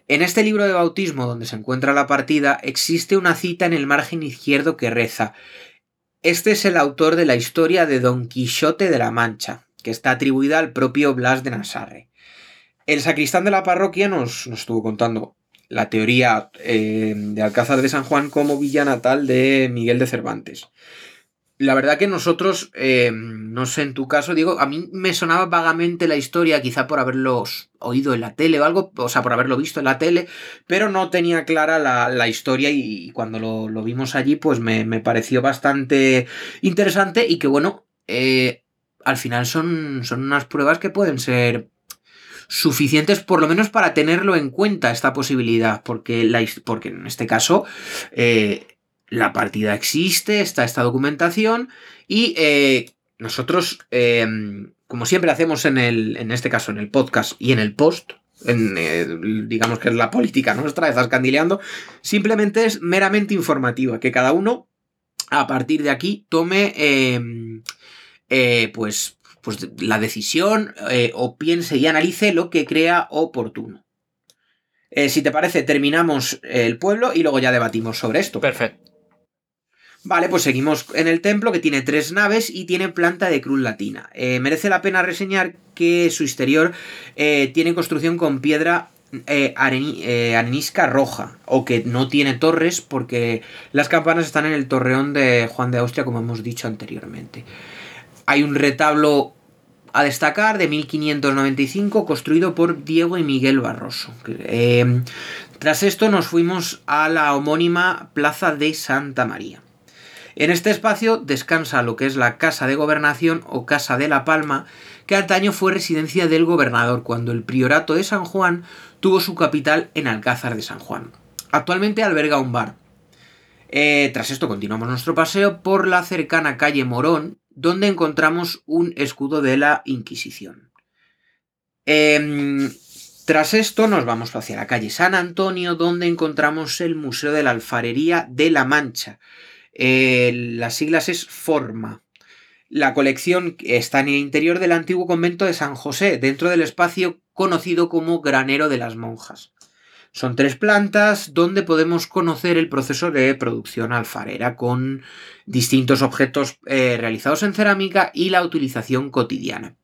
En este libro de bautismo donde se encuentra la partida existe una cita en el margen izquierdo que reza Este es el autor de la historia de Don Quijote de la Mancha, que está atribuida al propio Blas de Nasarre. El sacristán de la parroquia nos, estuvo contando la teoría eh, de Alcázar de San Juan como villa natal de Miguel de Cervantes la verdad que nosotros, eh, no sé en tu caso, digo, a mí me sonaba vagamente la historia, quizá por haberlo oído en la tele o algo, o sea, por haberlo visto en la tele, pero no tenía clara la, historia y, cuando lo, vimos allí, pues me, pareció bastante interesante y que bueno, eh, al final son, son unas pruebas que pueden ser suficientes por lo menos para tenerlo en cuenta esta posibilidad, porque, la, porque en este caso... Eh, la partida existe, está esta documentación y eh, nosotros, eh, como siempre hacemos en, el, en este caso en el podcast y en el post, eh, digamos que es la política nuestra, estás candileando, simplemente es meramente informativa, que cada uno a partir de aquí tome pues, pues la decisión o piense y analice lo que crea oportuno. si te parece, terminamos el pueblo y luego ya debatimos sobre esto. Perfecto. Vale, pues seguimos en el templo que tiene tres naves y tiene planta de cruz latina. Eh, merece la pena reseñar que su exterior eh, tiene construcción con piedra eh, arenisca roja o que no tiene torres porque las campanas están en el torreón de Juan de Austria como hemos dicho anteriormente. Hay un retablo a destacar de 1595 construido por Diego y Miguel Barroso. tras esto nos fuimos a la homónima Plaza de Santa María. En este espacio descansa lo que es la Casa de Gobernación o Casa de la Palma, que antaño fue residencia del gobernador cuando el Priorato de San Juan tuvo su capital en Alcázar de San Juan. Actualmente alberga un bar. Eh, tras esto continuamos nuestro paseo por la cercana calle Morón, donde encontramos un escudo de la Inquisición. Em, tras esto nos vamos hacia la calle San Antonio, donde encontramos el Museo de la Alfarería de la Mancha. Eh, las siglas es Forma. La colección está en el interior del antiguo convento de San José, dentro del espacio conocido como Granero de las Monjas. Son tres plantas donde podemos conocer el proceso de producción alfarera con distintos objetos eh, realizados en cerámica y la utilización cotidiana.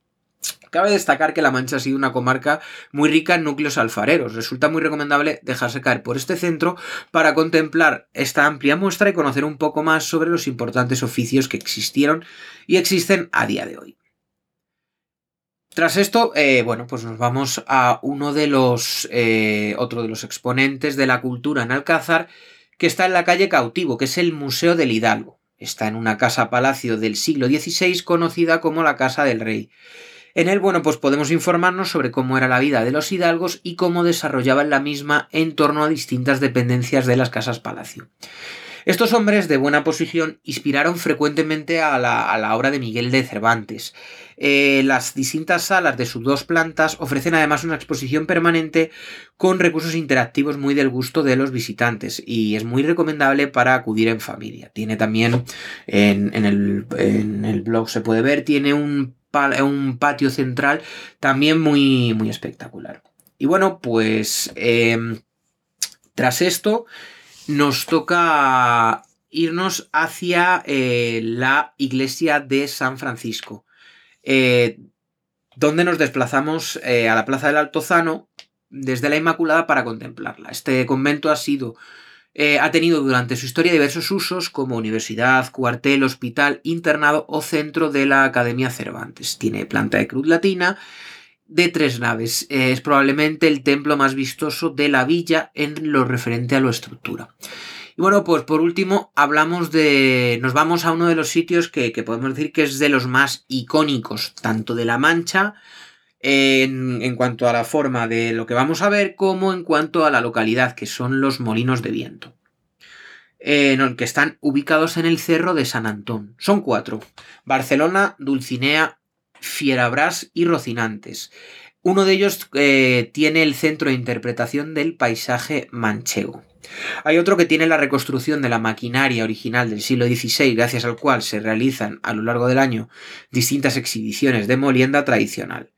Cabe destacar que La Mancha ha sido una comarca muy rica en núcleos alfareros. Resulta muy recomendable dejarse caer por este centro para contemplar esta amplia muestra y conocer un poco más sobre los importantes oficios que existieron y existen a día de hoy. Tras esto, eh, bueno, pues nos vamos a uno de los. Eh, otro de los exponentes de la cultura en Alcázar, que está en la calle Cautivo, que es el Museo del Hidalgo. Está en una casa palacio del siglo XVI conocida como la Casa del Rey. En él, bueno, pues podemos informarnos sobre cómo era la vida de los hidalgos y cómo desarrollaban la misma en torno a distintas dependencias de las casas palacio. Estos hombres de buena posición inspiraron frecuentemente a la, obra de Miguel de Cervantes. Eh, las distintas salas de sus dos plantas ofrecen además una exposición permanente con recursos interactivos muy del gusto de los visitantes y es muy recomendable para acudir en familia. Tiene también en, el, blog se puede ver, tiene un, patio central también muy, muy espectacular. Y bueno, pues em, tras esto nos toca irnos hacia eh, la iglesia de San Francisco, eh, donde nos desplazamos eh, a la Plaza del Altozano desde la Inmaculada para contemplarla. Este convento ha sido ha tenido durante su historia diversos usos como universidad, cuartel, hospital, internado o centro de la Academia Cervantes. Tiene planta de cruz latina de tres naves. es probablemente el templo más vistoso de la villa en lo referente a la estructura. Y bueno, pues por último hablamos de... nos vamos a uno de los sitios que, podemos decir que es de los más icónicos, tanto de La Mancha, en, cuanto a la forma de lo que vamos a ver, como en cuanto a la localidad, que son los molinos de viento. Eh, que están ubicados en el cerro de San Antón. Son cuatro. Barcelona, Dulcinea, Fierabras y Rocinantes. Uno de ellos eh, tiene el centro de interpretación del paisaje manchego. Hay otro que tiene la reconstrucción de la maquinaria original del siglo XVI, gracias al cual se realizan a lo largo del año distintas exhibiciones de molienda tradicional.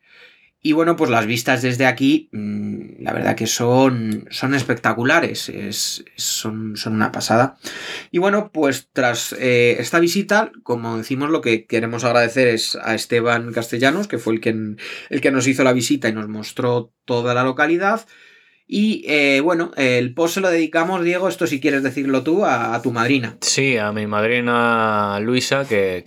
Y bueno, pues las vistas desde aquí, mm, la verdad que son, son espectaculares, es, son, son, una pasada. Y bueno, pues tras eh, esta visita, como decimos, lo que queremos agradecer es a Esteban Castellanos, que fue el el que nos hizo la visita y nos mostró toda la localidad. Y eh, bueno, el post se lo dedicamos, Diego, esto si quieres decirlo tú, a, tu madrina. Sí, a mi madrina Luisa, que,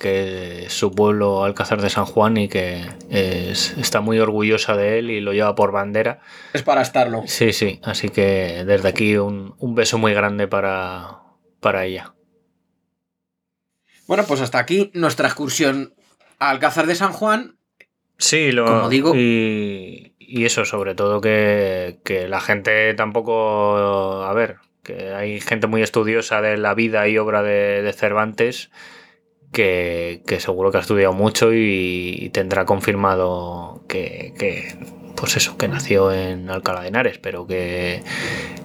es su pueblo Alcázar de San Juan y que está muy orgullosa de él y lo lleva por bandera. Es para estarlo. Sí, sí, así que desde aquí un, beso muy grande para, para ella. Bueno, pues hasta aquí nuestra excursión a Alcázar de San Juan. Sí, lo como digo. Y, y eso, sobre todo que, la gente tampoco, a ver, que hay gente muy estudiosa de la vida y obra de, Cervantes que, seguro que ha estudiado mucho y, tendrá confirmado que, pues eso, que nació en Alcalá de Henares, pero que,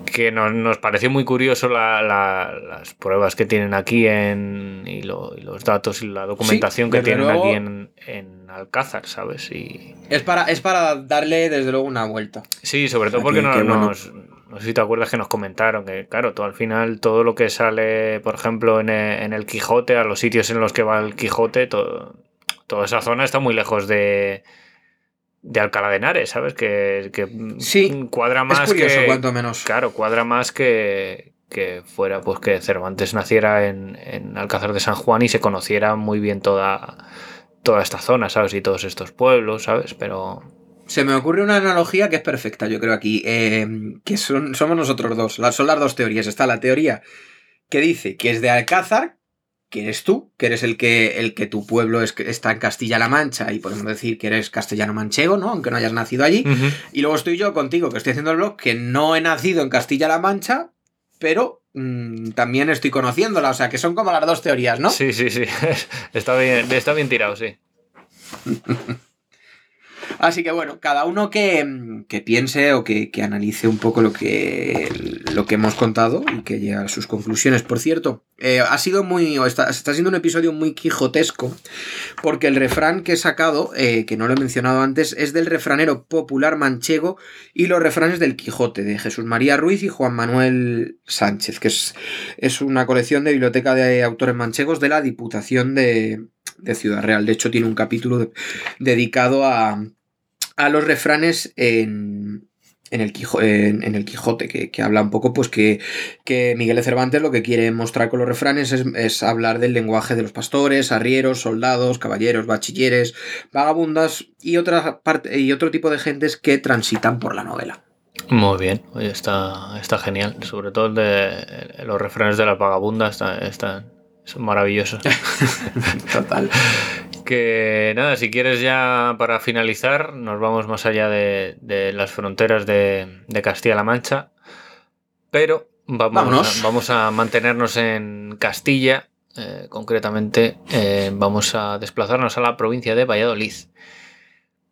que nos, pareció muy curioso las pruebas que tienen aquí en, y, los datos y la documentación que tienen aquí en, Alcázar, ¿sabes? Y... Es, para, es para darle desde luego una vuelta. Sí, sobre todo porque no, nos, no sé si te acuerdas que nos comentaron que, claro, todo al final, todo lo que sale, por ejemplo, en el, Quijote, a los sitios en los que va el Quijote, todo, toda esa zona está muy lejos de, de Alcalá de Henares, ¿sabes? Que, sí, cuadra más es curioso, que. cuanto menos. Claro, cuadra más que, que fuera pues que Cervantes naciera en, en, Alcázar de San Juan y se conociera muy bien toda, toda esta zona, ¿sabes? Y todos estos pueblos, ¿sabes? Pero. Se me ocurre una analogía que es perfecta, yo creo, aquí. Eh, que son, somos nosotros dos. son las dos teorías. Está la teoría que dice que es de Alcázar, que eres tú, que eres el que, el que tu pueblo está en Castilla-La Mancha y podemos decir que eres castellano-manchego, ¿no? Aunque no hayas nacido allí. Y luego estoy yo contigo, que estoy haciendo el blog, que no he nacido en Castilla-La Mancha, pero mm, también estoy conociéndola, o sea que son como las dos teorías, ¿no? Sí, sí, sí. está bien, está bien tirado, sí. Así que bueno, cada uno que, piense o que, analice un poco lo que, lo que hemos contado y que llegue a sus conclusiones. Por cierto, eh, ha sido muy. Está, está, siendo un episodio muy quijotesco. Porque el refrán que he sacado, eh, que no lo he mencionado antes, es del refranero popular manchego y los refranes del Quijote, de Jesús María Ruiz y Juan Manuel Sánchez, que es, es una colección de biblioteca de autores manchegos de la Diputación de, de Ciudad Real. De hecho, tiene un capítulo dedicado a, a los refranes en, en el, en, el Quijote, que, habla un poco, pues que, que, Miguel de Cervantes lo que quiere mostrar con los refranes es, hablar del lenguaje de los pastores, arrieros, soldados, caballeros, bachilleres, vagabundas y, otra parte, y otro tipo de gentes que transitan por la novela. Muy bien, está, está genial. Sobre todo el de los refranes de las vagabundas están, son maravillosos. Total. Que nada, si quieres ya para finalizar, nos vamos más allá de, las fronteras de, Castilla-La Mancha, pero vamos, a, vamos a mantenernos en Castilla, eh, concretamente eh, vamos a desplazarnos a la provincia de Valladolid.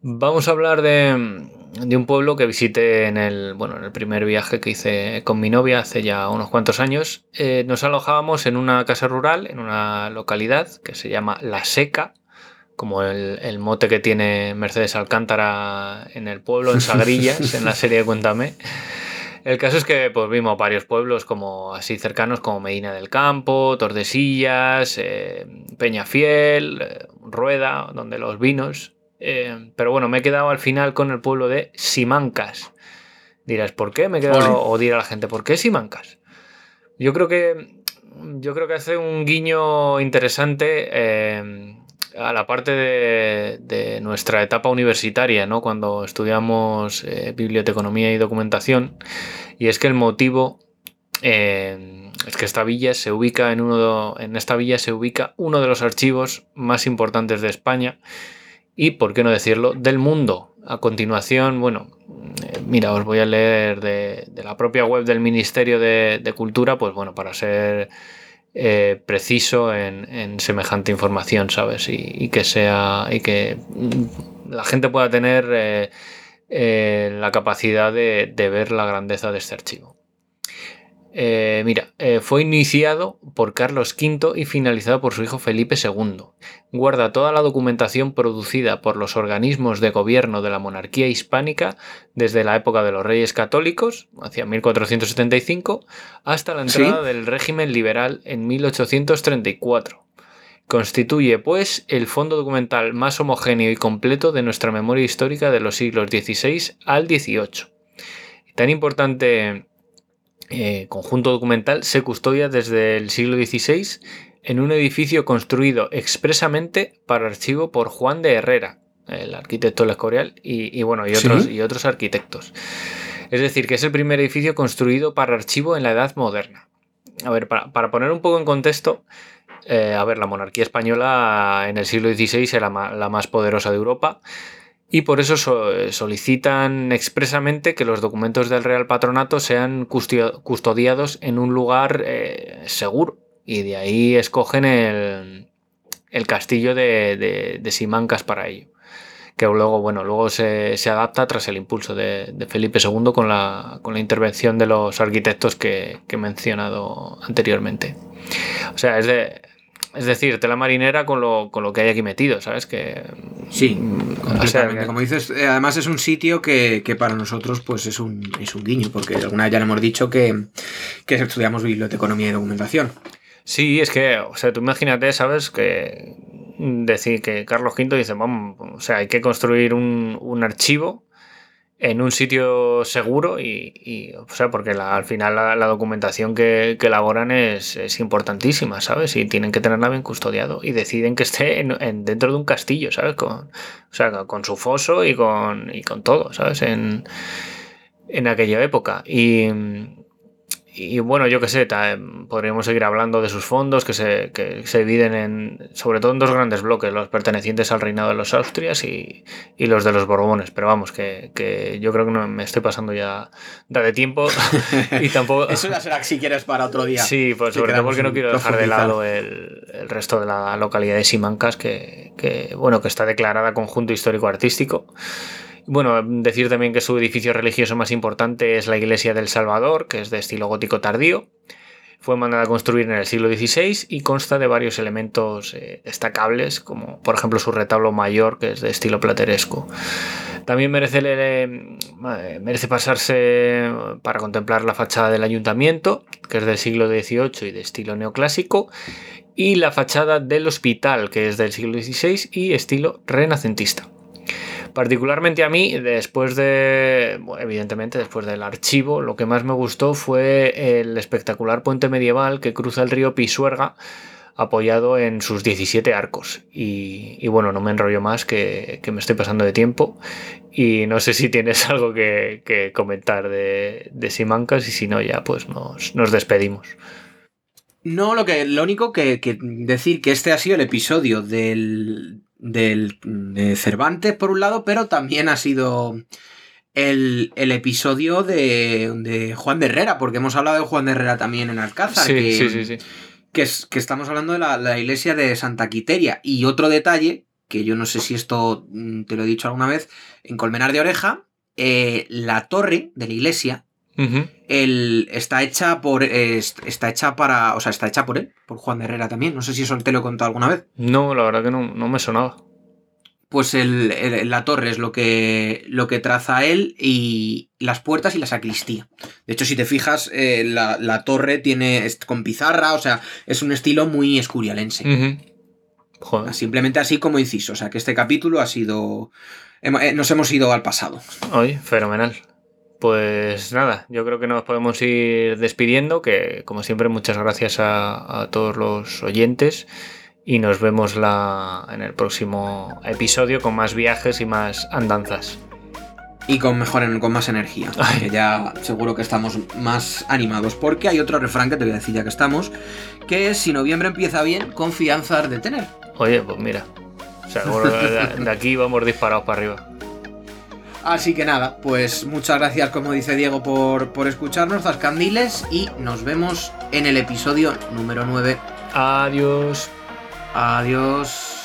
Vamos a hablar de, un pueblo que visité en el, bueno, en el primer viaje que hice con mi novia hace ya unos cuantos años. Eh, nos alojábamos en una casa rural, en una localidad que se llama La Seca, como el, mote que tiene Mercedes Alcántara en el pueblo, en Sagrillas, en la serie Cuéntame. El caso es que pues, vimos varios pueblos como así cercanos como Medina del Campo, Tordesillas, eh, Peñafiel, eh, Rueda, donde los vinos. Eh, pero bueno, me he quedado al final con el pueblo de Simancas. Dirás, ¿por qué? Me he quedado, o dirá la gente, ¿por qué Simancas? Yo creo que yo creo que hace un guiño interesante a la parte de, nuestra etapa universitaria, ¿no? cuando estudiamos eh, biblioteconomía y documentación, y es que el motivo eh, es que esta villa se ubica en uno de, en esta villa se ubica uno de los archivos más importantes de España y, por qué no decirlo, del mundo. A continuación, bueno, eh, mira, os voy a leer de, la propia web del Ministerio de, de Cultura, pues bueno, para ser eh, preciso en, semejante información, ¿sabes? Y, que sea. y que la gente pueda tener eh, eh, la capacidad de, ver la grandeza de este archivo. Eh, mira, eh, fue iniciado por Carlos V y finalizado por su hijo Felipe II. Guarda toda la documentación producida por los organismos de gobierno de la monarquía hispánica desde la época de los reyes católicos, hacia 1475, hasta la entrada del régimen liberal en 1834. Constituye, pues, el fondo documental más homogéneo y completo de nuestra memoria histórica de los siglos XVI al XVIII. Tan importante eh, conjunto documental se custodia desde el siglo XVI en un edificio construido expresamente para archivo por Juan de Herrera, el arquitecto del Escorial, y, bueno, y otros, y otros arquitectos. Es decir, que es el primer edificio construido para archivo en la Edad Moderna. A ver, para, poner un poco en contexto, eh, a ver, la monarquía española en el siglo XVI era la más poderosa de Europa y por eso solicitan expresamente que los documentos del Real Patronato sean custodiados en un lugar eh, seguro. Y de ahí escogen el, castillo de, Simancas para ello. Que luego, bueno, luego se, adapta tras el impulso de, Felipe II con la, con la, intervención de los arquitectos que, que he mencionado anteriormente. O sea, es de, es decir, tela marinera con lo, que hay aquí metido, ¿sabes? Que, sí, mm, completamente. Como dices, eh, además es un sitio que, para nosotros pues es un, es un guiño, porque alguna vez ya le hemos dicho que, que estudiamos biblioteconomía y documentación. Sí, es que, o sea, tú imagínate, ¿sabes? Que decir que Carlos V dice, vamos, o sea, hay que construir un, un archivo en un sitio seguro y, o sea, porque al final la, documentación que, elaboran es, importantísima, ¿sabes? Y tienen que tenerla bien custodiado y deciden que esté en, dentro de un castillo, ¿sabes? Con, o sea, con su foso y con, y con todo, ¿sabes? En, en aquella época. Y, y bueno, yo qué sé, podríamos seguir hablando de sus fondos que se, que se dividen en, sobre todo en dos grandes bloques, los pertenecientes al reinado de los Austrias y, y los de los Borbones. Pero vamos, que, que, yo creo que no me estoy pasando ya de tiempo y tampoco... Eso ya será si quieres para otro día. Sí, pues sobre todo porque no quiero dejar de lado el, el, resto de la localidad de Simancas, que, que, bueno, que está declarada conjunto histórico-artístico. Bueno, decir también que su edificio religioso más importante es la iglesia del Salvador, que es de estilo gótico tardío. Fue mandada a construir en el siglo XVI y consta de varios elementos eh, destacables, como por ejemplo su retablo mayor, que es de estilo plateresco. También merece, eh, merece pasarse para contemplar la fachada del ayuntamiento, que es del siglo XVIII y de estilo neoclásico, y la fachada del hospital, que es del siglo XVI y estilo renacentista. Particularmente a mí, después de, evidentemente, después del archivo, lo que más me gustó fue el espectacular puente medieval que cruza el río Pisuerga apoyado en sus 17 arcos. Y, bueno, no me enrollo más que, me estoy pasando de tiempo. Y no sé si tienes algo que, comentar de, de, Simancas y si no, ya pues nos, nos despedimos. No, lo, que, lo único que, que, decir que este ha sido el episodio del, del, de Cervantes, por un lado, pero también ha sido el, episodio de, Juan de Herrera, porque hemos hablado de Juan de Herrera también en Alcázar. que, Que, es, que estamos hablando de la, iglesia de Santa Quiteria. Y otro detalle, que yo no sé si esto mm, te lo he dicho alguna vez, en Colmenar de Oreja, eh, la torre de la iglesia el, está hecha por. está hecha para. O sea, está hecha por él, por Juan de Herrera también. No sé si eso te lo he contado alguna vez. No, la verdad que no, no me sonaba. Pues el, la torre es lo que, lo que traza él y las puertas y la sacristía. De hecho, si te fijas, eh, la, torre tiene con pizarra, o sea, es un estilo muy escurialense. Simplemente así como inciso. O sea, que este capítulo ha sido. Eh, nos hemos ido al pasado. Hoy, fenomenal. Pues nada, yo creo que nos podemos ir despidiendo, que como siempre muchas gracias a, todos los oyentes y nos vemos la, en el próximo episodio con más viajes y más andanzas. Y con mejor, con más energía, que ya seguro que estamos más animados, porque hay otro refrán que te voy a decir ya que estamos, que es si noviembre empieza bien, confianza de tener. Oye, pues mira, de aquí vamos disparados para arriba. Así que nada, pues muchas gracias, como dice Diego, por, por escucharnos, Zascandiles, y nos vemos en el episodio número 9. Adiós. Adiós.